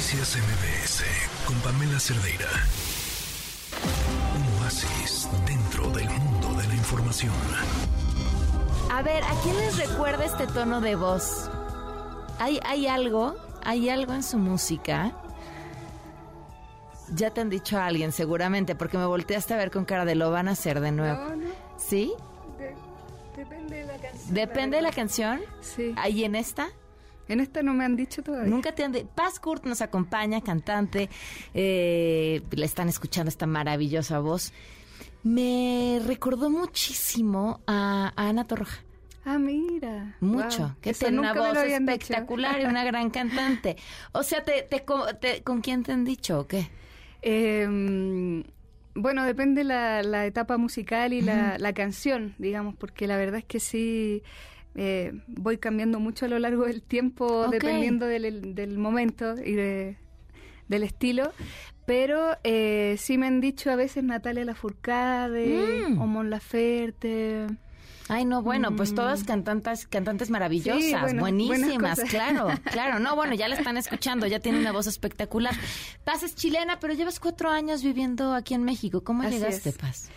Noticias MBS con Pamela Cerdeira. Un oasis dentro del mundo de la información. A ver, ¿a quién les recuerda este tono de voz? ¿Hay, hay algo? ¿Hay algo en su música? Ya te han dicho a alguien, seguramente, porque me volteaste a ver con cara de lo van a hacer de nuevo. No, no. ¿Sí? de- depende de la canción. ¿Depende de la canción? Sí. ¿Ahí en esta? En esta no me han dicho todavía. Nunca te han de... Paz Kurt nos acompaña, cantante. eh, le están escuchando esta maravillosa voz. Me recordó muchísimo a, a Ana Torroja. Ah, mira. Mucho. Wow. Que tiene una voz dicho. espectacular y una gran cantante. O sea, te, te co- te- ¿con quién te han dicho o qué? Eh, bueno, depende la, la etapa musical y la, la canción, digamos, porque la verdad es que sí eh, voy cambiando mucho a lo largo del tiempo, dependiendo del, del momento y de, del estilo. Pero eh, sí me han dicho a veces Natalia Lafourcade Mm. o Mon Laferte. Ay, no, bueno, pues todas cantantes, cantantes maravillosas, Mm. Sí, bueno, buenísimas, claro, claro. No, bueno, ya la están escuchando, ya tiene una voz espectacular. Paz es chilena, pero llevas cuatro años viviendo aquí en México. ¿Cómo Así llegaste, es. Paz?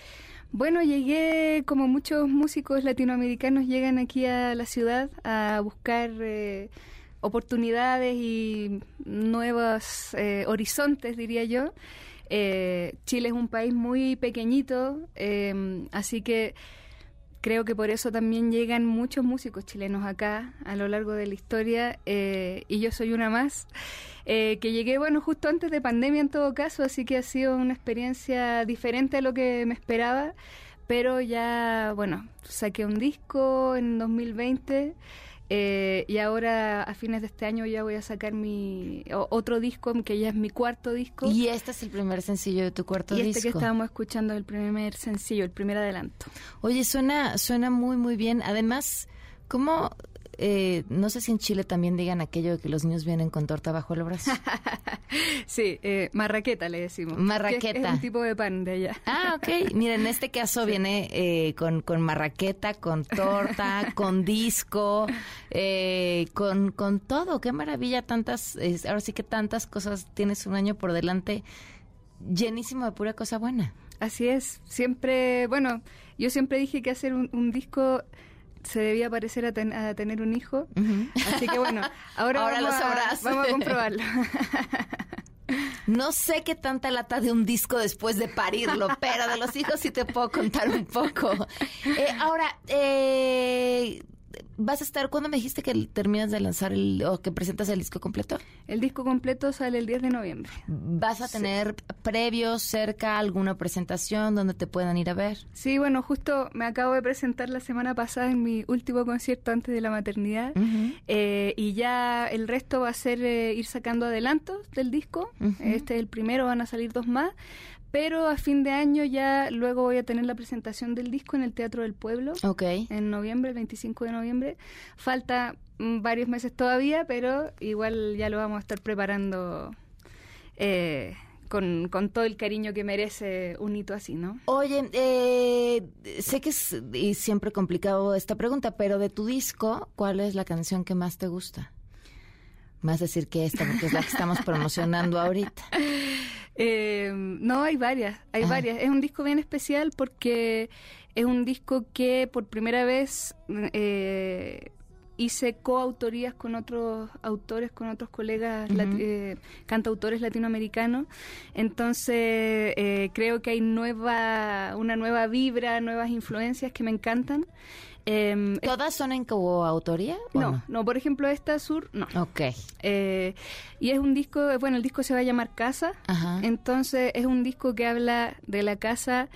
Bueno, llegué, como muchos músicos latinoamericanos llegan aquí a la ciudad a buscar eh, oportunidades y nuevos eh, horizontes, diría yo. Eh, Chile es un país muy pequeñito, eh, así que creo que por eso también llegan muchos músicos chilenos acá a lo largo de la historia eh, y yo soy una más eh, que llegué bueno justo antes de pandemia en todo caso así que ha sido una experiencia diferente a lo que me esperaba pero ya bueno saqué un disco en 2020 eh, y ahora a fines de este año ya voy a sacar mi otro disco que ya es mi cuarto disco Y este es el primer sencillo de tu cuarto y este que disco. estábamos escuchando el primer sencillo el primer adelanto Oye, suena, suena muy, muy bien. Además, ¿cómo? Eh, no sé si en Chile también digan aquello de que los niños vienen con torta bajo el brazo. Sí, eh, marraqueta le decimos. Marraqueta. que es, un tipo de pan de allá. Ah, ok. Mira, en este caso viene eh, con, con marraqueta, con torta, con disco, eh, con, con todo. Qué maravilla, tantas, ahora sí que tantas cosas tienes un año por delante llenísimo de pura cosa buena. Así es. Siempre, bueno, yo siempre dije que hacer un, un disco se debía parecer a, ten- a tener un hijo. Así que bueno, ahora, Ahora lo vamos, a, sabrás. vamos a comprobarlo. No sé qué tanta lata de un disco después de parirlo, pero de los hijos sí te puedo contar un poco. Eh, ahora, eh, ¿vas a estar, cuándo me dijiste que terminas de lanzar el, o que presentas el disco completo? El disco completo sale el 10 de noviembre. ¿Vas a tener previos, cerca, alguna presentación donde te puedan ir a ver? Sí, bueno, justo me acabo de presentar la semana pasada en mi último concierto antes de la maternidad. Eh, y ya el resto va a ser eh, ir sacando adelantos del disco. Este es el primero, van a salir dos más. Pero a fin de año ya luego voy a tener la presentación del disco en el Teatro del Pueblo. Ok. En noviembre, el 25 de noviembre. Falta mm, varios meses todavía, pero igual ya lo vamos a estar preparando eh, con, con todo el cariño que merece un hito así, ¿no? Oye, eh, sé que es y siempre complicado esta pregunta, pero de tu disco, ¿cuál es la canción que más te gusta? A decir que esta, porque es la que estamos promocionando ahorita. Eh, no, hay varias, hay Ah. varias. Es un disco bien especial porque es un disco que por primera vez eh, hice coautorías con otros autores, con otros colegas lati- eh, cantautores latinoamericanos. Entonces eh, creo que hay nueva, una nueva vibra, nuevas influencias que me encantan. Eh, es- ¿Todas son en coautoría? no, no, por ejemplo esta Sur, no. Ok. Eh, y es un disco, bueno, el disco se va a llamar Casa. Ajá. Entonces es un disco que habla de la casa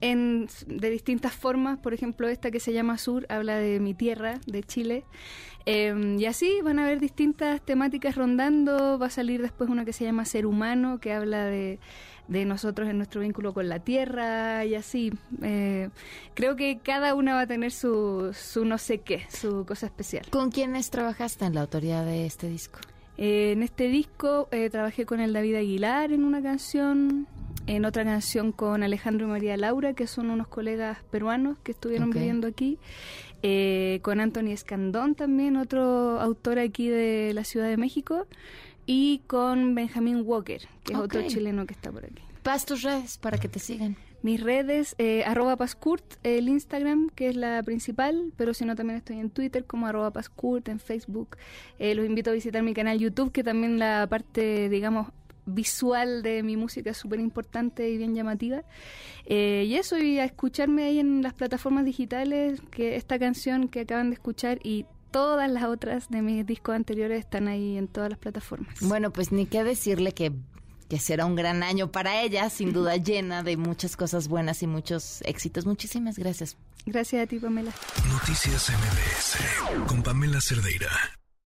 en, de distintas formas. Por ejemplo, esta que se llama Sur habla de mi tierra, de Chile. Eh, y así van a haber distintas temáticas rondando. Va a salir después una que se llama Ser Humano, que habla de, de nosotros en nuestro vínculo con la tierra y así. Eh, creo que cada una va a tener su, su no sé qué, su cosa especial. ¿Con quiénes trabajaste en la autoría de este disco? Eh, en este disco eh, trabajé con el David Aguilar en una canción, en otra canción con Alejandro y María Laura, que son unos colegas peruanos que estuvieron Ok. viviendo aquí. eh, con Anthony Escandón también, otro autor aquí de la Ciudad de México, y con Benjamin Walker, que es otro chileno que está por aquí. Paz tus redes para que te sigan. Mis redes, eh, arroba pascurt, el Instagram, que es la principal, pero si no también estoy en Twitter como arroba pascurt, en Facebook. Eh, los invito a visitar mi canal YouTube, que también la parte, digamos, visual de mi música es súper importante y bien llamativa. Eh, y eso, y a escucharme ahí en las plataformas digitales, que esta canción que acaban de escuchar y todas las otras de mis discos anteriores están ahí en todas las plataformas. Bueno, pues ni qué decirle que, que será un gran año para ella, sin duda llena de muchas cosas buenas y muchos éxitos. Muchísimas gracias. Gracias a ti, Pamela. Noticias MBS con Pamela Cerdeira.